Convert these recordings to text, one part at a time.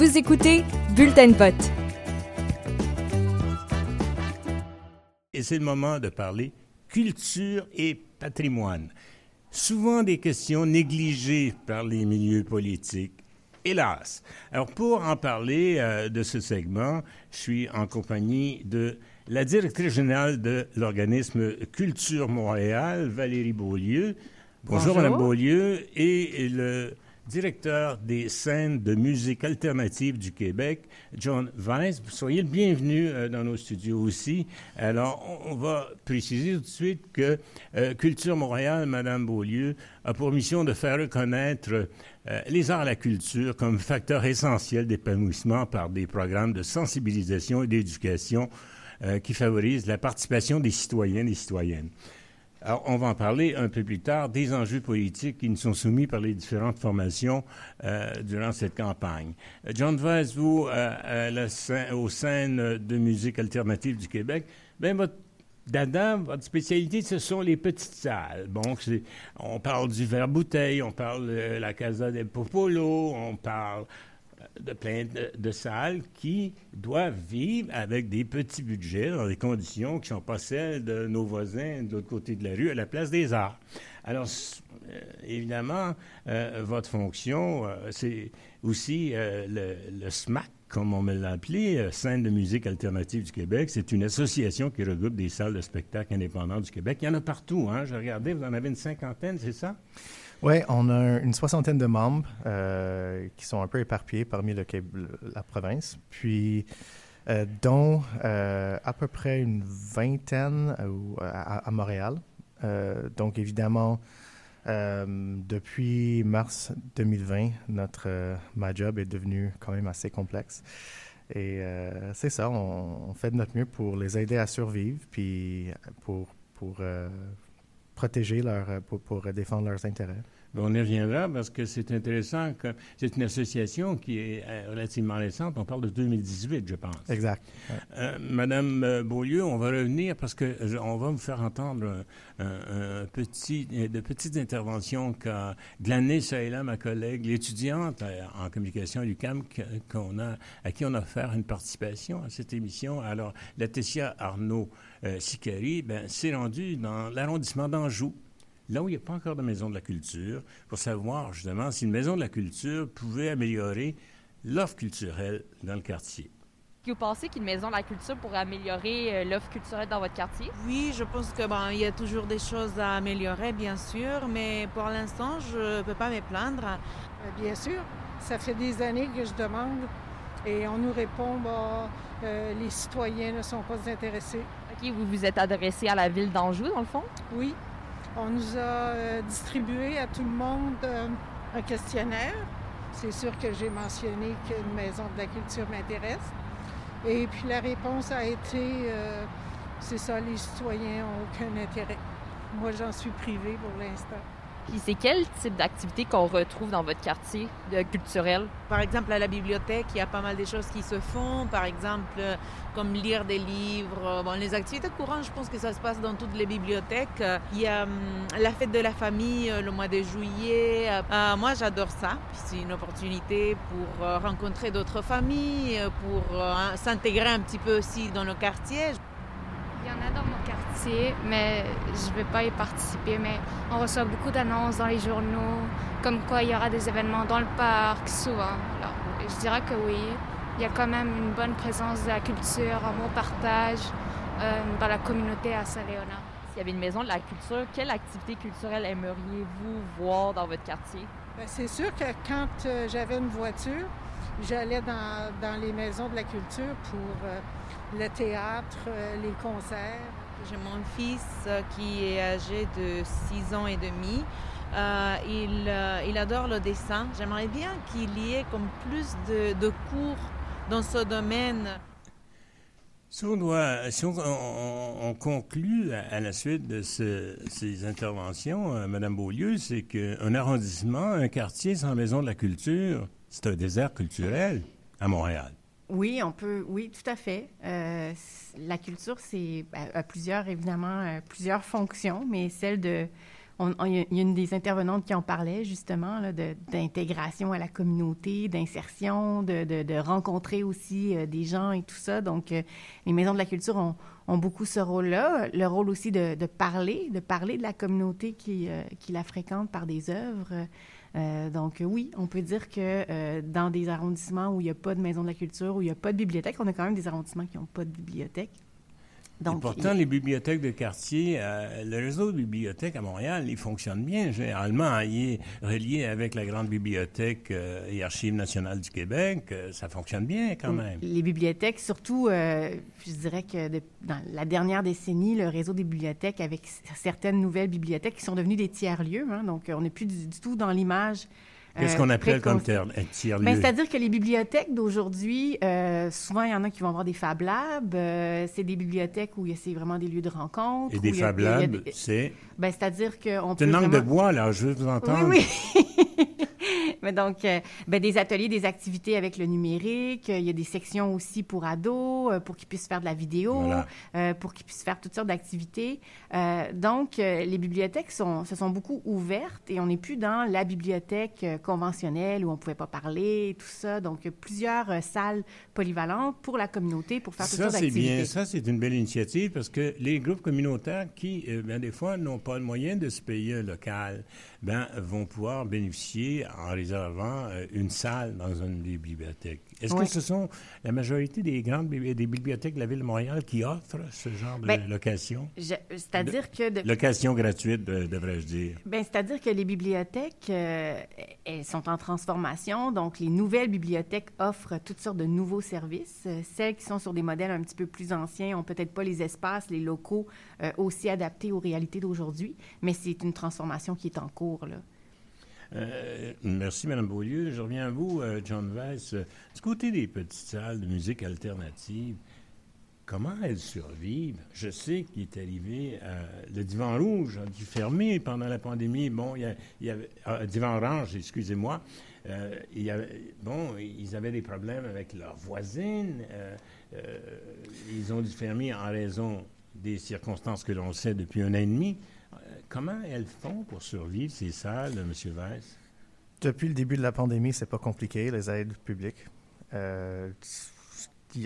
Vous écoutez Bulletin vote. Et c'est le moment de parler culture et patrimoine. Souvent des questions négligées par les milieux politiques. Hélas. Alors pour en parler euh, de ce segment, je suis en compagnie de la directrice générale de l'organisme Culture Montréal, Valérie Beaulieu. Bonjour, Bonjour. Madame Beaulieu. Et le directeur des scènes de musique alternative du Québec, John Weiss. Soyez le bienvenu euh, dans nos studios aussi. Alors, on, va préciser tout de suite que euh, Culture Montréal, Madame Beaulieu, a pour mission de faire reconnaître euh, les arts et la culture comme facteur essentiel d'épanouissement par des programmes de sensibilisation et d'éducation qui favorisent la participation des citoyens et des citoyennes. Alors, on va en parler un peu plus tard des enjeux politiques qui nous sont soumis par les différentes formations euh, durant cette campagne. Euh, John Weiss, vous, euh, scè- aux scènes de musique alternative du Québec, ben votre dada, votre spécialité, ce sont les petites salles. Bon, on parle du verre bouteille, on parle de la Casa del Popolo, on parle euh, de plein de, salles qui doivent vivre avec des petits budgets dans des conditions qui ne sont pas celles de nos voisins de l'autre côté de la rue à la place des arts. Alors, euh, évidemment, euh, votre fonction, euh, c'est aussi le, SMAC, comme on me l'a appelé, Scène de musique alternative du Québec. C'est une association qui regroupe des salles de spectacle indépendants du Québec. Il y en a partout, hein? Je regardais, vous en avez une cinquantaine, c'est ça? Oui, on a une soixantaine de membres euh, qui sont un peu éparpillés parmi le, la province, puis euh, dont euh, à peu près une vingtaine à, Montréal. Donc évidemment, depuis mars 2020, notre ma job est devenu quand même assez complexe. Et c'est ça, on, on fait de notre mieux pour les aider à survivre, puis pour, pour protéger leur, pour, pour défendre leurs intérêts. Ben, On y reviendra parce que c'est intéressant. que C'est une association qui est euh, relativement récente. On parle de 2018, je pense. Exact. Euh, Madame euh, Beaulieu, on va revenir parce que je- on va vous faire entendre un, un- un petit, de petites interventions qu'a glanées ça et là ma collègue, l'étudiante en communication l'UQAM que- qu'on a, à qui on a offert une participation à cette émission. Alors, Laetitia Arnaud euh, Sicari, ben, s'est rendue dans l'arrondissement d'Anjou là où il n'y a pas encore de maison de la culture, pour savoir justement si une maison de la culture pouvait améliorer l'offre culturelle dans le quartier. Vous pensez qu'une maison de la culture pourrait améliorer euh, l'offre culturelle dans votre quartier? Oui, je pense que bon, il y a toujours des choses à améliorer, bien sûr, mais pour l'instant, je ne peux pas me plaindre. Euh, Bien sûr, ça fait des années que je demande et on nous répond bah, euh, les citoyens ne sont pas intéressés. OK, vous vous êtes adressé à la ville d'Anjou, dans le fond? Oui, on nous a euh, distribué à tout le monde euh, un questionnaire. C'est sûr que j'ai mentionné qu'une maison de la culture m'intéresse. Et puis la réponse a été, euh, c'est ça, les citoyens n'ont aucun intérêt. Moi, j'en suis privée pour l'instant. C'est quel type d'activité qu'on retrouve dans votre quartier de culturel? Par exemple, à la bibliothèque, il y a pas mal de choses qui se font. Par exemple, euh, comme lire des livres. Bon, les activités courantes, je pense que ça se passe dans toutes les bibliothèques. Euh, Il y a hum, la fête de la famille euh, le mois de juillet. Euh, moi, j'adore ça. C'est une opportunité pour euh, rencontrer d'autres familles, euh, pour euh, s'intégrer un petit peu aussi dans le quartier. Il y en a dans mais je ne vais pas y participer. Mais on reçoit beaucoup d'annonces dans les journaux, comme quoi il y aura des événements dans le parc, souvent. Alors, je dirais que oui. Il y a quand même une bonne présence de la culture, un bon partage euh, dans la communauté à Saint-Léonard. S'il y avait une maison de la culture, quelle activité culturelle aimeriez-vous voir dans votre quartier? Ben, c'est sûr que quand euh, j'avais une voiture, j'allais dans, dans les maisons de la culture pour euh, le théâtre, euh, les concerts. J'ai mon fils euh, qui est âgé de 6 ans et demi. Euh, il, euh, il adore le dessin. J'aimerais bien qu'il y ait comme plus de, cours dans ce domaine. Si on, doit, si on, on- on conclut à, la suite de ce- ces interventions, euh, Madame Beaulieu, c'est qu'un arrondissement, un quartier sans maison de la culture, c'est un désert culturel à Montréal. Oui, on peut, oui, tout à fait. Euh, la culture, c'est a, a plusieurs, évidemment, euh, plusieurs fonctions, mais celle de, il y a une des intervenantes qui en parlait justement d'intégration à la communauté, d'insertion, de, de, rencontrer aussi des gens et tout ça. Donc, les maisons de la culture ont, ont beaucoup ce rôle-là. Le rôle aussi de, de, parler, de parler de la communauté qui, qui la fréquente par des œuvres. Euh, donc oui, on peut dire que euh, dans des arrondissements où il n'y a pas de maison de la culture, où il n'y a pas de bibliothèque, on a quand même des arrondissements qui n'ont pas de bibliothèque. Donc, pourtant, les bibliothèques de quartier, euh, le réseau de bibliothèques à Montréal, il fonctionne bien. Généralement, il est relié avec la grande bibliothèque et Archives nationales du Québec. ça fonctionne bien quand même. Les bibliothèques, surtout, je dirais que dans la dernière décennie, le réseau des bibliothèques, avec certaines nouvelles bibliothèques qui sont devenues des tiers-lieux, hein, donc on n'est plus du, tout dans l'image Qu'est-ce qu'on euh, appelle comme tiers-lieu? Ben, c'est-à-dire que les bibliothèques d'aujourd'hui, euh, souvent, il y en a qui vont avoir des Fab Labs. Euh, c'est des bibliothèques où c'est vraiment des lieux de rencontre. Et des Fab Labs, c'est? Ben, c'est-à-dire qu'on peut. C'est une langue de bois, là, je veux vous entendre. Oui, oui. Mais donc, euh, ben, des ateliers, des activités avec le numérique. Il y a des sections aussi pour ados, euh, pour qu'ils puissent faire de la vidéo, euh, pour qu'ils puissent faire toutes sortes d'activités. donc, les bibliothèques sont, se sont beaucoup ouvertes et on n'est plus dans la bibliothèque conventionnelle où on ne pouvait pas parler, tout ça. Donc, plusieurs salles polyvalentes pour la communauté, pour faire toutes sortes d'activités. Bien, ça, c'est une belle initiative parce que les groupes communautaires qui, bien, des fois, n'ont pas le moyen de se payer un local, ben, vont pouvoir bénéficier en réservant euh, une salle dans une des bibliothèques. Est-ce que ce sont la majorité des grandes des bibliothèques de la ville de Montréal qui offrent ce genre de ben, location? C'est-à-dire que... Location gratuite, devrais-je dire? Bien, c'est-à-dire que les bibliothèques, euh, elles sont en transformation. Donc, les nouvelles bibliothèques offrent toutes sortes de nouveaux services. Euh, celles qui sont sur des modèles un petit peu plus anciens ont peut-être pas les espaces, les locaux aussi adaptés aux réalités d'aujourd'hui, mais c'est une transformation qui est en cours, là. Euh, merci, Mme Beaulieu. Je reviens à vous, euh, John Weiss. Du côté des petites salles de musique alternative, comment elles survivent? Je sais qu'il est arrivé euh, le divan rouge a dû fermer pendant la pandémie. Bon, il y, avait divan orange, excusez-moi. bon, ils avaient des problèmes avec leurs voisines. ils ont dû fermer en raison des circonstances que l'on sait depuis un an et demi. Comment elles font pour survivre, ces salles, M. Weiss? Depuis le début de la pandémie, c'est pas compliqué, les aides publiques. Euh,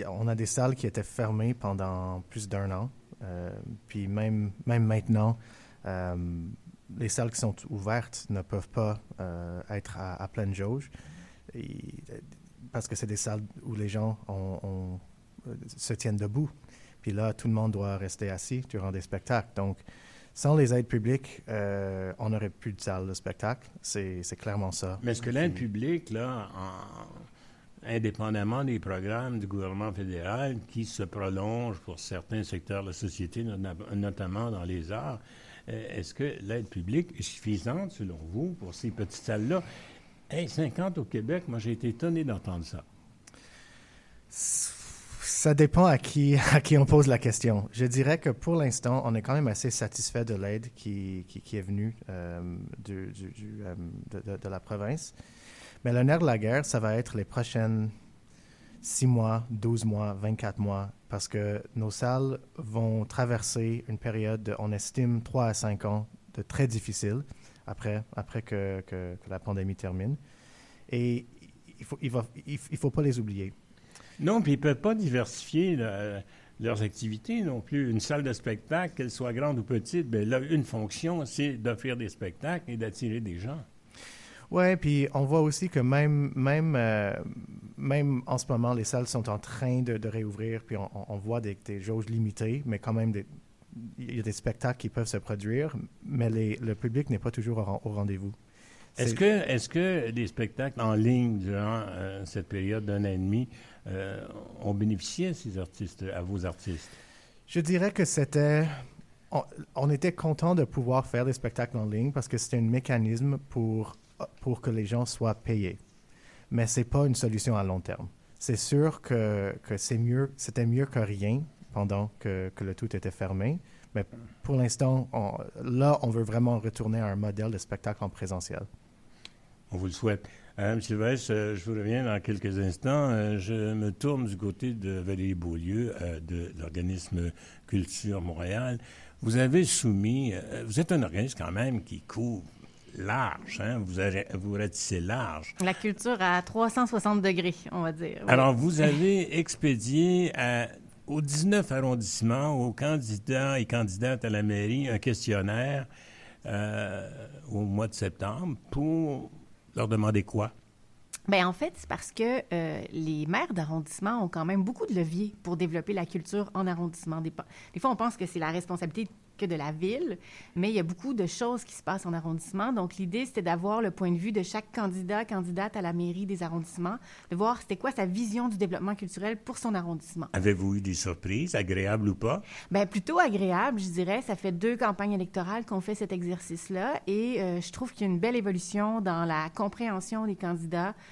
on a des salles qui étaient fermées pendant plus d'un an. Euh, puis même, même maintenant, euh, les salles qui sont ouvertes ne peuvent pas être à, pleine jauge. parce que c'est des salles où les gens se tiennent debout. Puis là, tout le monde doit rester assis durant des spectacles. Donc, sans les aides publiques, euh, on n'aurait plus de salle de spectacle. C'est clairement ça. Mais est-ce que l'aide publique, là, indépendamment des programmes du gouvernement fédéral qui se prolongent pour certains secteurs de la société, notamment dans les arts, euh, est-ce que l'aide publique est suffisante, selon vous, pour ces petites salles-là? Hey, 50 au Québec, moi j'ai été étonné d'entendre ça. Ça dépend à qui, à qui on pose la question. Je dirais que pour l'instant, on est quand même assez satisfait de l'aide qui, qui, est venue euh, euh, de, de, la province. Mais le nerf de la guerre, ça va être les prochaines 6 mois, 12 mois, 24 mois, parce que nos salles vont traverser une période, on estime 3 à 5 ans, de très difficile après, après que, que, la pandémie termine. Et il ne faut, il il faut pas les oublier. Non, puis ils ne peuvent pas diversifier leurs activités non plus. Une salle de spectacle, qu'elle soit grande ou petite, bien là, une fonction, c'est d'offrir des spectacles et d'attirer des gens. Oui, puis on voit aussi que même, même, euh, même en ce moment, les salles sont en train de, réouvrir, puis on, voit des, des, jauges limitées, mais quand même, il y a des spectacles qui peuvent se produire, mais le public n'est pas toujours au rendez-vous. Est-ce que, est que les spectacles en ligne durant euh, cette période d'un an et demi euh, ont bénéficié à ces artistes, à vos artistes? Je dirais que c'était. On, était content de pouvoir faire des spectacles en ligne parce que c'était un mécanisme pour, pour que les gens soient payés. Mais ce n'est pas une solution à long terme. C'est sûr que, que c'est mieux, c'était mieux que rien pendant que, que, le tout était fermé. Mais pour l'instant, là, on veut vraiment retourner à un modèle de spectacle en présentiel. On vous le souhaite. Euh, M. Sylvestre, euh, je vous reviens dans quelques instants. Euh, je me tourne du côté de Valérie Beaulieu de l'organisme Culture Montréal. vous avez soumis, euh, vous êtes un organisme quand même qui couvre large, hein? vous, avez, vous ratissez large. La culture à 360 degrés, on va dire. oui. Alors, vous avez expédié à, aux 19 arrondissements, aux candidats et candidates à la mairie, un questionnaire euh, au mois de septembre pour leur demander quoi? Ben, en fait, c'est parce que euh, les maires d'arrondissement ont quand même beaucoup de leviers pour développer la culture en arrondissement. Des, fois, on pense que c'est la responsabilité que de la ville, mais il y a beaucoup de choses qui se passent en arrondissement. Donc, l'idée, c'était d'avoir le point de vue de chaque candidat, candidate à la mairie des arrondissements, de voir c'était quoi sa vision du développement culturel pour son arrondissement. Avez-vous eu des surprises, agréables ou pas? Ben plutôt agréable, je dirais. Ça fait deux campagnes électorales qu'on fait cet exercice-là et euh, je trouve qu'il y a une belle évolution dans la compréhension des candidats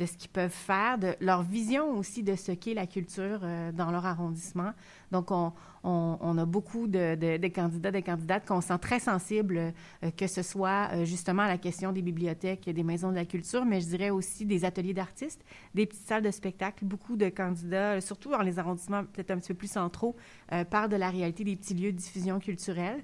de ce qu'ils peuvent faire, de leur vision aussi de ce qu'est la culture euh, dans leur arrondissement. Donc, on, a beaucoup de, de, de candidats, de candidates qu'on sent très sensibles, euh, que ce soit euh, justement à la question des bibliothèques, des maisons de la culture, mais je dirais aussi des ateliers d'artistes, des petites salles de spectacle. Beaucoup de candidats, surtout dans les arrondissements peut-être un petit peu plus centraux, parlent de la réalité des petits lieux de diffusion culturelle.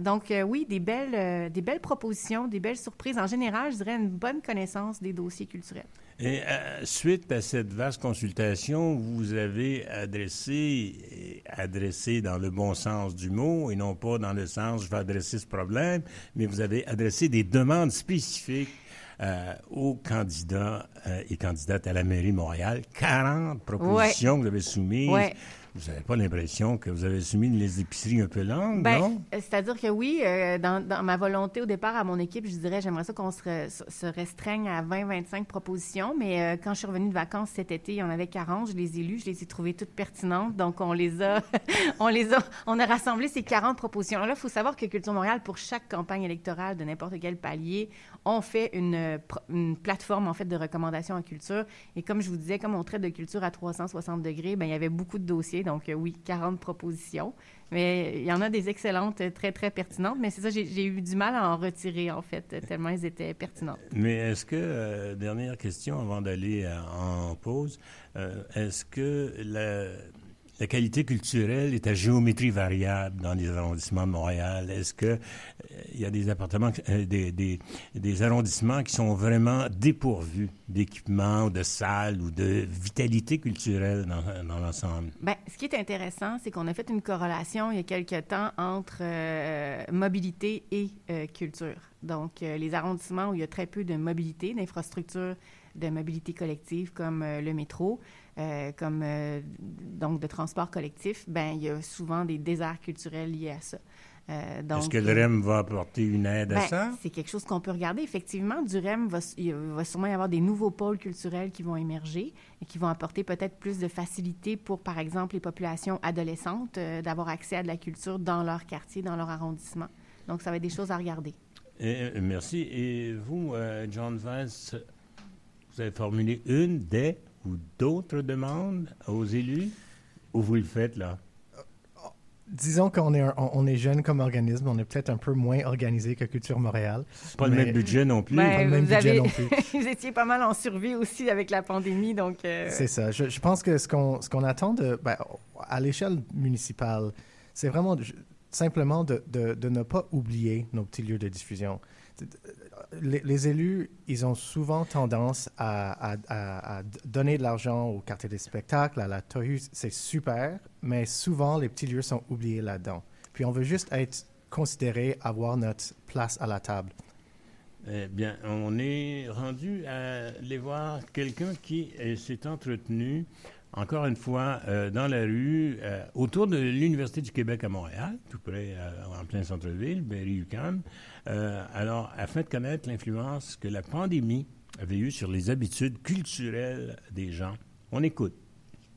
Donc, oui, des belles, des belles propositions, des belles surprises. En général, je dirais une bonne connaissance des dossiers culturels. Et euh, suite à cette vaste consultation, vous avez adressé, adressé dans le bon sens du mot et non pas dans le sens je vais adresser ce problème, mais vous avez adressé des demandes spécifiques euh, aux candidats euh, et candidates à la mairie de Montréal. 40 propositions que vous avez soumises. Ouais. Vous n'avez pas l'impression que vous avez soumis les épiceries un peu longues, Ben, non? euh, C'est-à-dire que oui, euh, dans, dans ma volonté au départ à mon équipe, je dirais j'aimerais ça qu'on se, re- se restreigne à 20-25 propositions, mais euh, quand je suis revenue de vacances cet été, il y en avait 40, je les ai lues, je les ai trouvées toutes pertinentes, donc on les a, on les a, on a rassemblé ces 40 propositions. Là, il faut savoir que Culture Montréal, pour chaque campagne électorale de n'importe quel palier, on fait une, euh, une plateforme en fait de recommandations en culture. Et comme je vous disais, comme on traite de culture à 360 degrés, ben il y avait beaucoup de dossiers, donc euh, oui, 40 propositions. Mais il y en a des excellentes, euh, très, très pertinentes. Mais c'est ça, j'ai eu du mal à en retirer, en fait, tellement elles étaient pertinentes. Mais est-ce que, dernière question avant d'aller en pause, est-ce que la, la qualité culturelle est à géométrie variable dans les arrondissements de Montréal? Est-ce que euh, il y a des appartements, euh, des, arrondissements qui sont vraiment dépourvus d'équipements ou de salles ou de vitalité culturelle dans, l'ensemble? Ben, ce qui est intéressant, c'est qu'on a fait une corrélation il y a quelque temps entre euh, mobilité et culture. Donc, les arrondissements où il y a très peu de mobilité, d'infrastructures de mobilité collective comme le métro, euh, comme euh, donc de transport collectif, ben il y a souvent des déserts culturels liés à ça. Euh, Est-ce que le REM va apporter une aide à Ben, ça? C'est quelque chose qu'on peut regarder. Effectivement, du REM, va, il va sûrement y avoir des nouveaux pôles culturels qui vont émerger et qui vont apporter peut-être plus de facilité pour, par exemple, les populations adolescentes euh, d'avoir accès à de la culture dans leur quartier, dans leur arrondissement. Donc, ça va être des choses à regarder. Et, merci. Et vous, euh, John Vance, vous avez formulé une des ou d'autres demandes aux élus? Ou vous le faites là? Disons qu'on est, un- on, est jeune comme organisme, on est peut-être un peu moins organisé que Culture Montréal. Pas le Mais- même budget non plus. Ben, pas le même vous budget avez- non plus. Vous étiez pas mal en survie aussi avec la pandémie, donc... euh, C'est ça. Je, je pense que ce qu'on ce qu'on attend de, ben, à l'échelle municipale, c'est vraiment de- simplement de, de, de ne pas oublier nos petits lieux de diffusion. Les, élus, ils ont souvent tendance à donner de l'argent au quartier des spectacles, à la Tohu, c'est super, mais souvent les petits lieux sont oubliés là-dedans. Puis on veut juste être considéré, avoir notre place à la table. Eh bien, on est rendu à aller voir quelqu'un qui euh, s'est entretenu, encore une fois, euh, dans la rue, euh, autour de l'Université du Québec à Montréal, tout près, euh, en plein centre-ville, Berry-UQAM, euh, alors, afin de connaître l'influence que la pandémie avait eue sur les habitudes culturelles des gens. On écoute.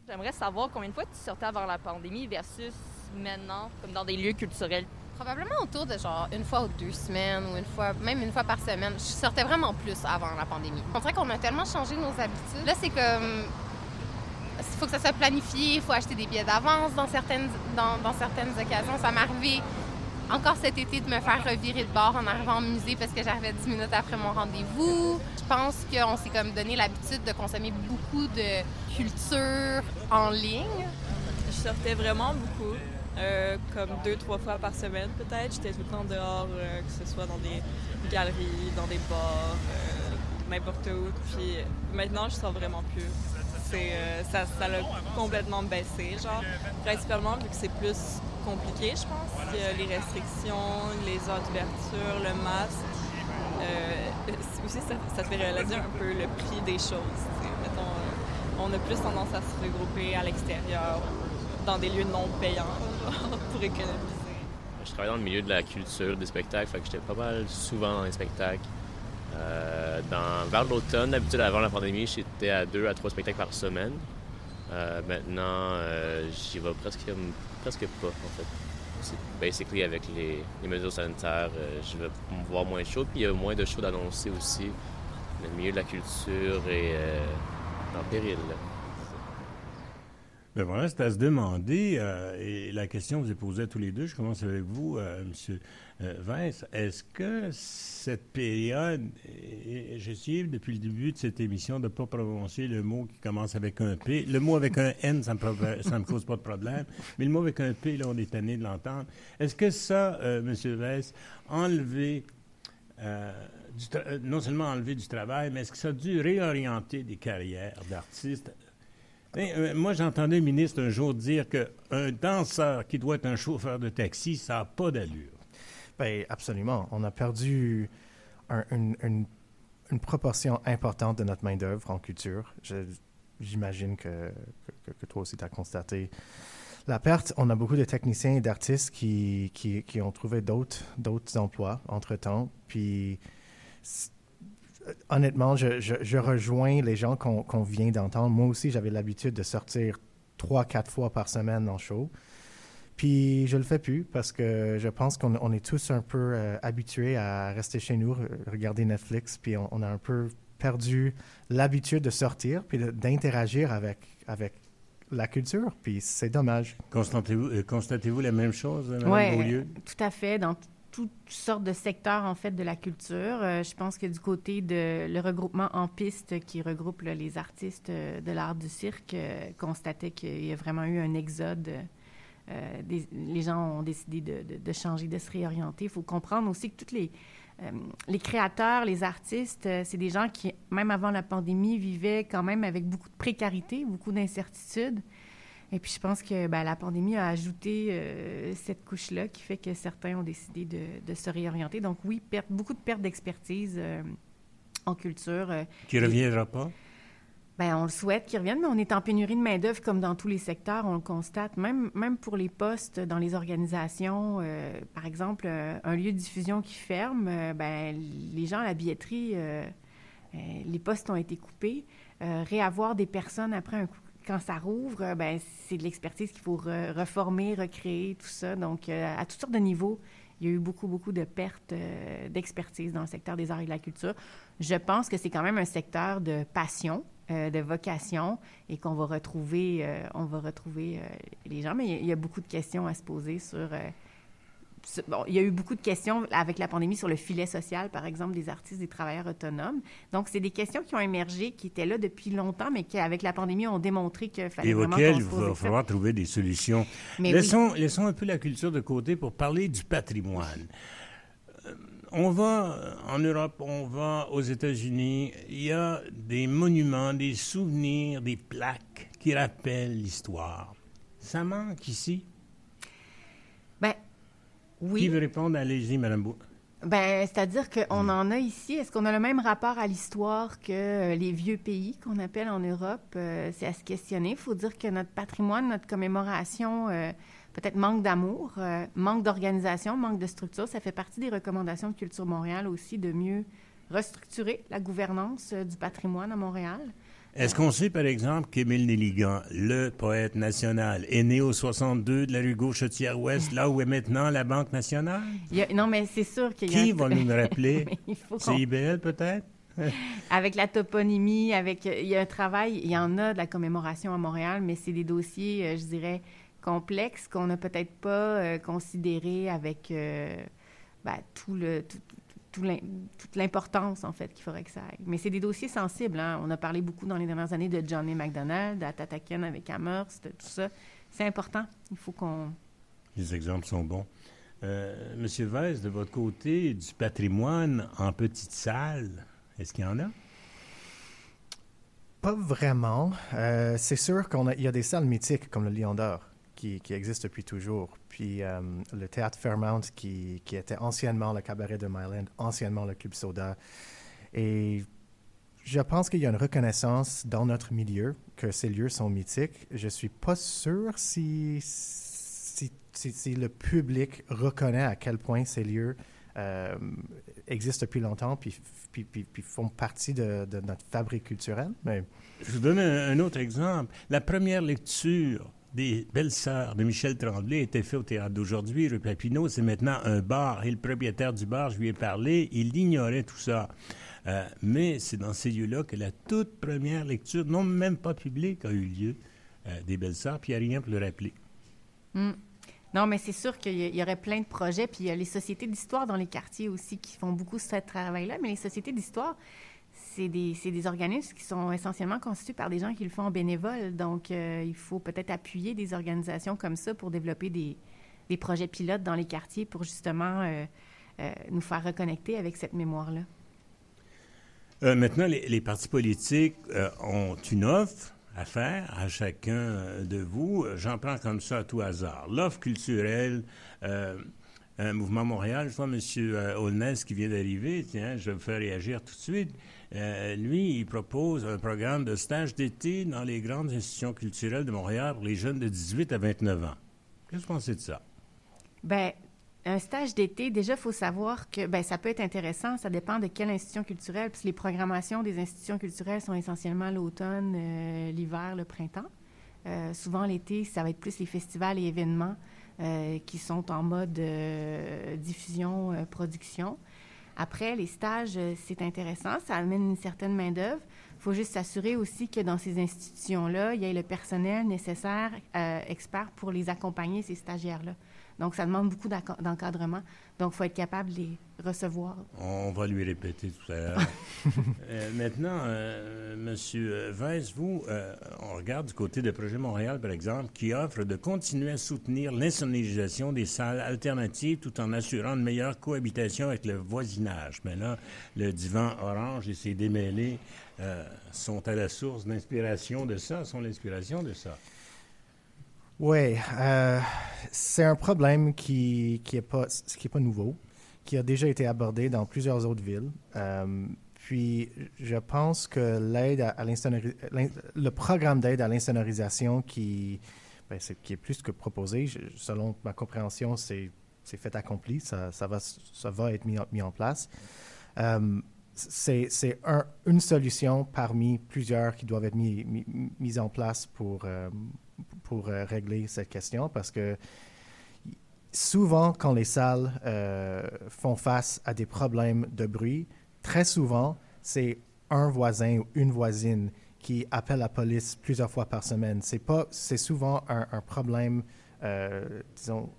J'aimerais savoir combien de fois tu sortais avant la pandémie versus maintenant, comme dans des lieux culturels. Probablement autour de genre une fois ou deux semaines ou une fois, même une fois par semaine. Je sortais vraiment plus avant la pandémie. On dirait qu'on a tellement changé nos habitudes. Là, c'est comme. Faut que ça soit planifié, il faut acheter des billets d'avance dans certaines, dans certaines occasions. Ça m'est arrivé encore cet été de me faire revirer de bord en arrivant au musée parce que j'arrivais 10 minutes après mon rendez-vous. Je pense qu'on s'est comme donné l'habitude de consommer beaucoup de culture en ligne. Je sortais vraiment beaucoup. Euh, comme deux, trois fois par semaine peut-être. J'étais tout le temps dehors, euh, que ce soit dans des galeries, dans des bars, euh, n'importe où. Puis maintenant, je sors vraiment plus. C'est, ça, l'a complètement baissé, genre. Principalement vu que c'est plus compliqué, je pense. les restrictions, les heures d'ouverture, le masque. aussi, ça, fait réaliser un peu le prix des choses. Mettons, on a plus tendance à se regrouper à l'extérieur, dans des lieux non payants pour économiser. Je travaille dans le milieu de la culture, des spectacles, j'étais pas mal souvent dans les spectacles. Euh, vers l'automne, d'habitude avant la pandémie, j'étais à deux à trois spectacles par semaine. Euh, maintenant, euh, j'y vais presque, presque pas, en fait. C'est basically avec les, mesures sanitaires, je vais voir moins de shows, puis il y a moins de shows d'annoncer aussi. Le milieu de la culture est en péril. Ben voilà, c'est à se demander, euh, et la question vous est posée à tous les deux, je commence avec vous, euh, M. Euh, Vince, est-ce que cette période, j'ai essayé depuis le début de cette émission de ne pas prononcer le mot qui commence avec un P, le mot avec un N, ça ne me, cause pas de problème, mais le mot avec un P, là, on est tanné de l'entendre. Est-ce que ça, M. Vince, enlever... non seulement enlever du travail, mais est-ce que ça a dû réorienter des carrières d'artistes euh, moi, j'entendais le ministre un jour dire qu'un danseur qui doit être un chauffeur de taxi, ça n'a pas d'allure. Bien, absolument. On a perdu une, proportion importante de notre main-d'œuvre en culture. J'imagine que, que, toi aussi, tu as constaté la perte. On a beaucoup de techniciens et d'artistes qui, qui, qui, ont trouvé d'autres emplois entre-temps. Puis honnêtement, je, rejoins les gens qu'on vient d'entendre. Moi aussi, j'avais l'habitude de sortir trois, quatre fois par semaine en show. Puis je le fais plus parce que je pense qu'on est tous un peu euh, habitués à rester chez nous, regarder Netflix, puis on, a un peu perdu l'habitude de sortir puis d'interagir avec, avec la culture, puis c'est dommage. Constatez-vous euh, constatez la même chose, Mme Oui, tout à fait. Dans toutes sortes de secteurs, en fait, de la culture. Euh, je pense que du côté de le regroupement en piste qui regroupe les artistes euh, de l'art du cirque euh, constatait qu'il y a vraiment eu un exode. les gens ont décidé de, changer, de se réorienter. Il faut comprendre aussi que tous les, les créateurs, les artistes, c'est des gens qui, même avant la pandémie, vivaient quand même avec beaucoup de précarité, beaucoup d'incertitudes. Et puis, je pense que ben, la pandémie a ajouté euh, cette couche-là qui fait que certains ont décidé de, se réorienter. Donc, oui, beaucoup de pertes d'expertise euh, en culture. Euh, qui ne reviendra pas? Bien, on le souhaite qu'il revienne, mais on est en pénurie de main-d'œuvre comme dans tous les secteurs, on le constate. Même, même pour les postes dans les organisations, par exemple, un lieu de diffusion qui ferme, ben, les gens à la billetterie, les postes ont été coupés. réavoir des personnes après un coup quand ça rouvre, euh, ben, c'est de l'expertise qu'il faut reformer, recréer, tout ça. Donc, euh, à toutes sortes de niveaux, il y a eu beaucoup, beaucoup de pertes euh, d'expertise dans le secteur des arts et de la culture. Je pense que c'est quand même un secteur de passion, de vocation, et qu'on va retrouver, on va retrouver les gens. Mais il y, a beaucoup de questions à se poser sur Bon, il y a eu beaucoup de questions avec la pandémie sur le filet social, par exemple, des artistes, des travailleurs autonomes. Donc, c'est des questions qui ont émergé, qui étaient là depuis longtemps, mais qui, avec la pandémie, ont démontré qu'il fallait Et vraiment auxquelles il va falloir trouver des solutions. laissons, laissons un peu la culture de côté pour parler du patrimoine. Euh, on va en Europe, on va aux États-Unis, il y a des monuments, des souvenirs, des plaques qui rappellent l'histoire. Ça manque ici? Bien, qui veut répondre? Allez-y, Mme Bou. Ben, c'est-à-dire qu'on en a ici. Est-ce qu'on a le même rapport à l'histoire que euh, les vieux pays qu'on appelle en Europe? Euh, c'est à se questionner. Il faut dire que notre patrimoine, notre commémoration, euh, peut-être manque d'amour, manque d'organisation, manque de structure. Ça fait partie des recommandations de Culture Montréal aussi de mieux restructurer la gouvernance du patrimoine à Montréal. Est-ce qu'on sait, par exemple, qu'Émile Nelligan, le poète national, est né au 62 de la rue Gauchetière-Ouest, là où est maintenant la Banque nationale? non, mais c'est sûr qu'il y a... Qui va nous le rappeler? C'est IBL, peut-être? avec la toponymie, avec... Il y a un travail, il y en a de la commémoration à Montréal, mais c'est des dossiers, euh, je dirais, complexes qu'on n'a peut-être pas euh, considérés avec... Euh, ben, tout le, toute l'importance, en fait, qu'il faudrait que ça aille. Mais c'est des dossiers sensibles. Hein. On a parlé beaucoup dans les dernières années de Johnny McDonald, à Tataken avec Amherst, tout ça. C'est important. Il faut qu'on Les exemples sont bons. Euh, Monsieur Weiss, de votre côté, du patrimoine en petite salle, est-ce qu'il y en a? Pas vraiment. Euh, c'est sûr qu'il y a des salles mythiques comme le Lion d'Or qui, qui existent depuis toujours. Puis euh, le théâtre Fairmount qui, était anciennement le cabaret de Myland, anciennement le Club Soda. Et je pense qu'il y a une reconnaissance dans notre milieu que ces lieux sont mythiques. Je suis pas sûr si, si, le public reconnaît à quel point ces lieux euh, existent depuis longtemps puis, font partie de, notre fabrique culturelle. Mais... Je vous donne un autre exemple. La première lecture des Belles-Sœurs de Michel Tremblay était faite au théâtre d'aujourd'hui, rue Papineau. C'est maintenant un bar. Et le propriétaire du bar, je lui ai parlé, il ignorait tout ça. Euh, mais c'est dans ces lieux-là que la toute première lecture, non même pas publique, a eu lieu euh, des Belles-Sœurs, puis il n'y a rien pour le rappeler. Mm. Non, mais c'est sûr qu'il y, aurait plein de projets, puis il y a les sociétés d'histoire dans les quartiers aussi qui font beaucoup ce travail-là, mais les sociétés d'histoire, c'est des, organismes qui sont essentiellement constitués par des gens qui le font en bénévole. Donc, euh, il faut peut-être appuyer des organisations comme ça pour développer des, projets pilotes dans les quartiers pour justement nous faire reconnecter avec cette mémoire-là. Euh, maintenant, les, partis politiques euh, ont une offre à faire à chacun euh, de vous. J'en prends comme ça à tout hasard. L'offre culturelle, un mouvement Montréal, je vois M. Holness qui vient d'arriver, tiens, je vais faire réagir tout de suite. lui, il propose un programme de stage d'été dans les grandes institutions culturelles de Montréal pour les jeunes de 18 à 29 ans. Qu'est-ce que vous pensez de ça? Bien, un stage d'été, déjà, il faut savoir que ben, ça peut être intéressant. Ça dépend de quelle institution culturelle. Puis les programmations des institutions culturelles sont essentiellement l'automne, euh, l'hiver, le printemps. Euh, souvent, l'été, ça va être plus les festivals et événements euh, qui sont en mode diffusion, production. Après, les stages, c'est intéressant. Ça amène une certaine main-d'œuvre. Il faut juste s'assurer aussi que dans ces institutions-là, il y ait le personnel nécessaire, expert, pour les accompagner, ces stagiaires-là. Donc, ça demande beaucoup d'encadrement. Donc, il faut être capable de les recevoir. On va lui répéter tout à l'heure. euh, maintenant, euh, Monsieur Weiss, vous, euh, on regarde du côté de Projet Montréal, par exemple, qui offre de continuer à soutenir l'insonorisation des salles alternatives tout en assurant une meilleure cohabitation avec le voisinage. Maintenant, le divan orange et ses démêlés sont à la source d'inspiration de ça, sont l'inspiration de ça. Oui, euh, c'est un problème qui n'est pas, qui est pas nouveau, qui a déjà été abordé dans plusieurs autres villes. Euh, puis, je pense que l'aide à, le programme d'aide à l'insonorisation qui, ben, qui est plus que proposé, selon ma compréhension, c'est fait accompli, ça, ça, va, ça va être mis, mis en place. Euh, c'est un, une solution parmi plusieurs qui doivent être mises mis, en place pour, euh, pour euh, régler cette question parce que souvent, quand les salles euh, font face à des problèmes de bruit, très souvent, c'est un voisin ou une voisine qui appelle la police plusieurs fois par semaine. C'est souvent un, un problème, euh, disons,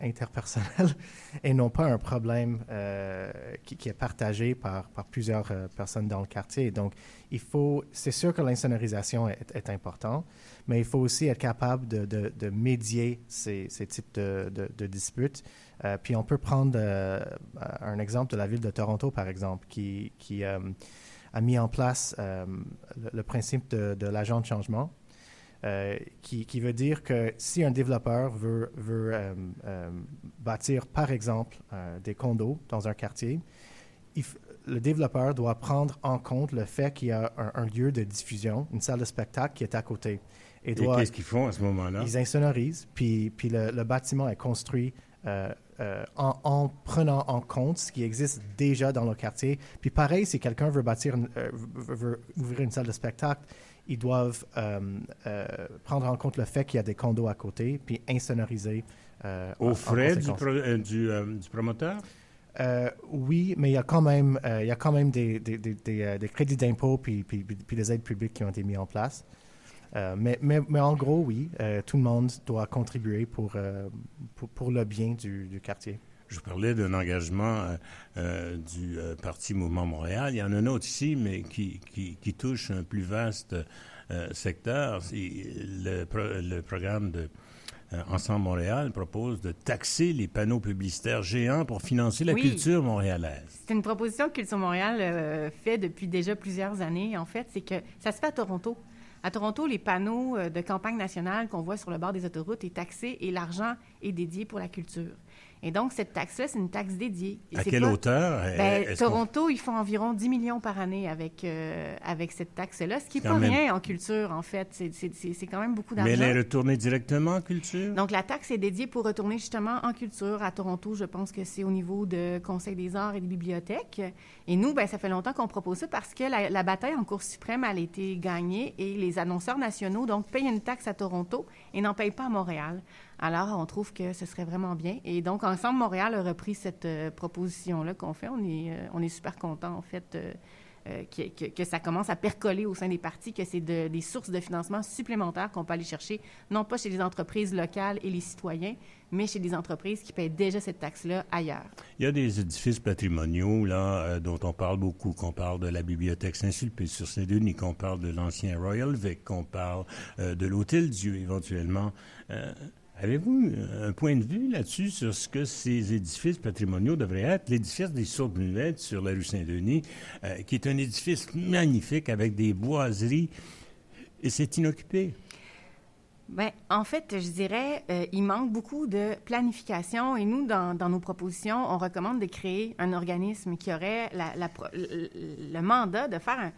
interpersonnel et non pas un problème euh, qui, est partagé par, plusieurs euh, personnes dans le quartier. Donc, il faut, c'est sûr que l'insonorisation est, est important, mais il faut aussi être capable de, médier ces, types de, disputes. Euh, puis on peut prendre un exemple de la ville de Toronto, par exemple, qui, a mis en place le, principe de l'agent de changement. Euh, qui, qui, veut dire que si un développeur veut, veut euh, euh, bâtir, par exemple, des condos dans un quartier, il, le développeur doit prendre en compte le fait qu'il y a un, un, lieu de diffusion, une salle de spectacle qui est à côté. Et, Et qu'est-ce qu'ils font à ce moment-là? Ils insonorisent, puis, puis le, le bâtiment est construit euh, euh, en, en, prenant en compte ce qui existe déjà dans le quartier. Puis pareil, si quelqu'un veut bâtir, une, euh, veut, veut ouvrir une salle de spectacle, ils doivent euh, euh, prendre en compte le fait qu'il y a des condos à côté, puis insonoriser. Euh, Au frais du, pro, du, du, promoteur? oui, mais il y a quand même, il y a quand même des, des, des, des crédits d'impôt puis, puis, puis, des aides publiques qui ont été mis en place. Mais, mais, mais, en gros, oui, tout le monde doit contribuer pour, pour, pour le bien du, du quartier. Je vous parlais d'un engagement euh, euh, du euh, Parti Mouvement Montréal. Il y en a un autre ici, mais qui, qui, qui touche un plus vaste secteur. Le, pro, le, programme de Ensemble Montréal propose de taxer les panneaux publicitaires géants pour financer la culture montréalaise. C'est une proposition que Culture Montréal euh, fait depuis déjà plusieurs années. En fait, c'est que ça se fait à Toronto. À Toronto, les panneaux de campagne nationale qu'on voit sur le bord des autoroutes est taxé et l'argent est dédié pour la culture. Et donc, cette taxe-là, c'est une taxe dédiée. à quelle hauteur? Ben, Toronto, ils font environ 10 millions par année avec, euh, avec cette taxe-là, ce qui n'est pas rien en culture, en fait. C'est quand même beaucoup d'argent. Mais elle est retournée directement en culture? Donc, la taxe est dédiée pour retourner justement en culture. À Toronto, je pense que c'est au niveau de Conseil des arts et des bibliothèques. Et nous, ben, ça fait longtemps qu'on propose ça parce que la, la, bataille en Cour suprême, elle a été gagnée et les annonceurs nationaux, donc, payent une taxe à Toronto et n'en payent pas à Montréal. Alors, on trouve que ce serait vraiment bien. Et donc, Ensemble Montréal a repris cette euh, proposition-là qu'on fait. On est, euh, on est super content, en fait, euh, que, que, ça commence à percoler au sein des partis, que c'est de, des sources de financement supplémentaires qu'on peut aller chercher, non pas chez les entreprises locales et les citoyens, mais chez des entreprises qui paient déjà cette taxe-là ailleurs. Il y a des édifices patrimoniaux là dont on parle beaucoup, qu'on parle de la bibliothèque Saint-Sulpice sur Saint-Denis, qu'on parle de l'ancien Royal Vic, qu'on parle de l'Hôtel Dieu éventuellement. Avez-vous un point de vue là-dessus sur ce que ces édifices patrimoniaux devraient être? L'édifice des sourdes sur la rue Saint-Denis, euh, qui est un édifice magnifique avec des boiseries, et c'est inoccupé. Bien, en fait, je dirais, euh, il manque beaucoup de planification et nous, dans, nos propositions, on recommande de créer un organisme qui aurait le mandat de faire un,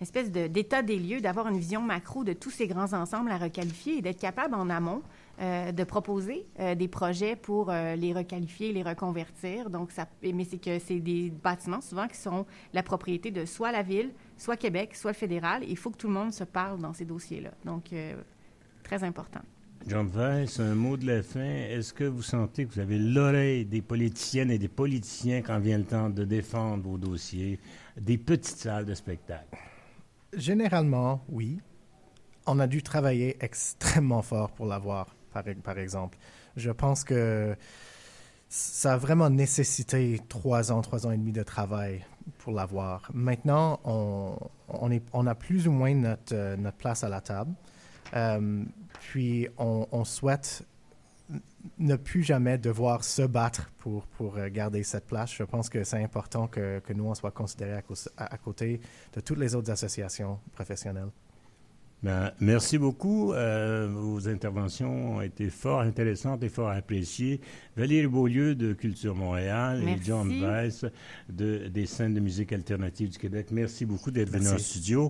espèce d'état des lieux, d'avoir une vision macro de tous ces grands ensembles à requalifier et d'être capable en amont euh, de proposer euh, des projets pour euh, les requalifier, les reconvertir. Donc, ça, mais c'est que c'est des bâtiments souvent qui sont la propriété de soit la ville, soit Québec, soit le fédéral. Il faut que tout le monde se parle dans ces dossiers-là. Donc, très important. John Weiss, un mot de la fin. Est-ce que vous sentez que vous avez l'oreille des politiciennes et des politiciens quand vient le temps de défendre vos dossiers des petites salles de spectacle? Généralement, oui. On a dû travailler extrêmement fort pour l'avoir par, exemple. Je pense que ça a vraiment nécessité trois ans, trois ans et demi de travail pour l'avoir. Maintenant, on, a plus ou moins notre, euh, place à la table. Euh, puis, on, souhaite ne plus jamais devoir se battre pour, euh, garder cette place. Je pense que c'est important que, que, nous, on soit considérés à, côté de toutes les autres associations professionnelles. Ben, merci beaucoup. Euh, vos interventions ont été fort intéressantes et fort appréciées. Valérie Beaulieu de Culture Montréal et John Weiss de, des scènes de musique alternative du Québec. Merci beaucoup d'être venu en studio.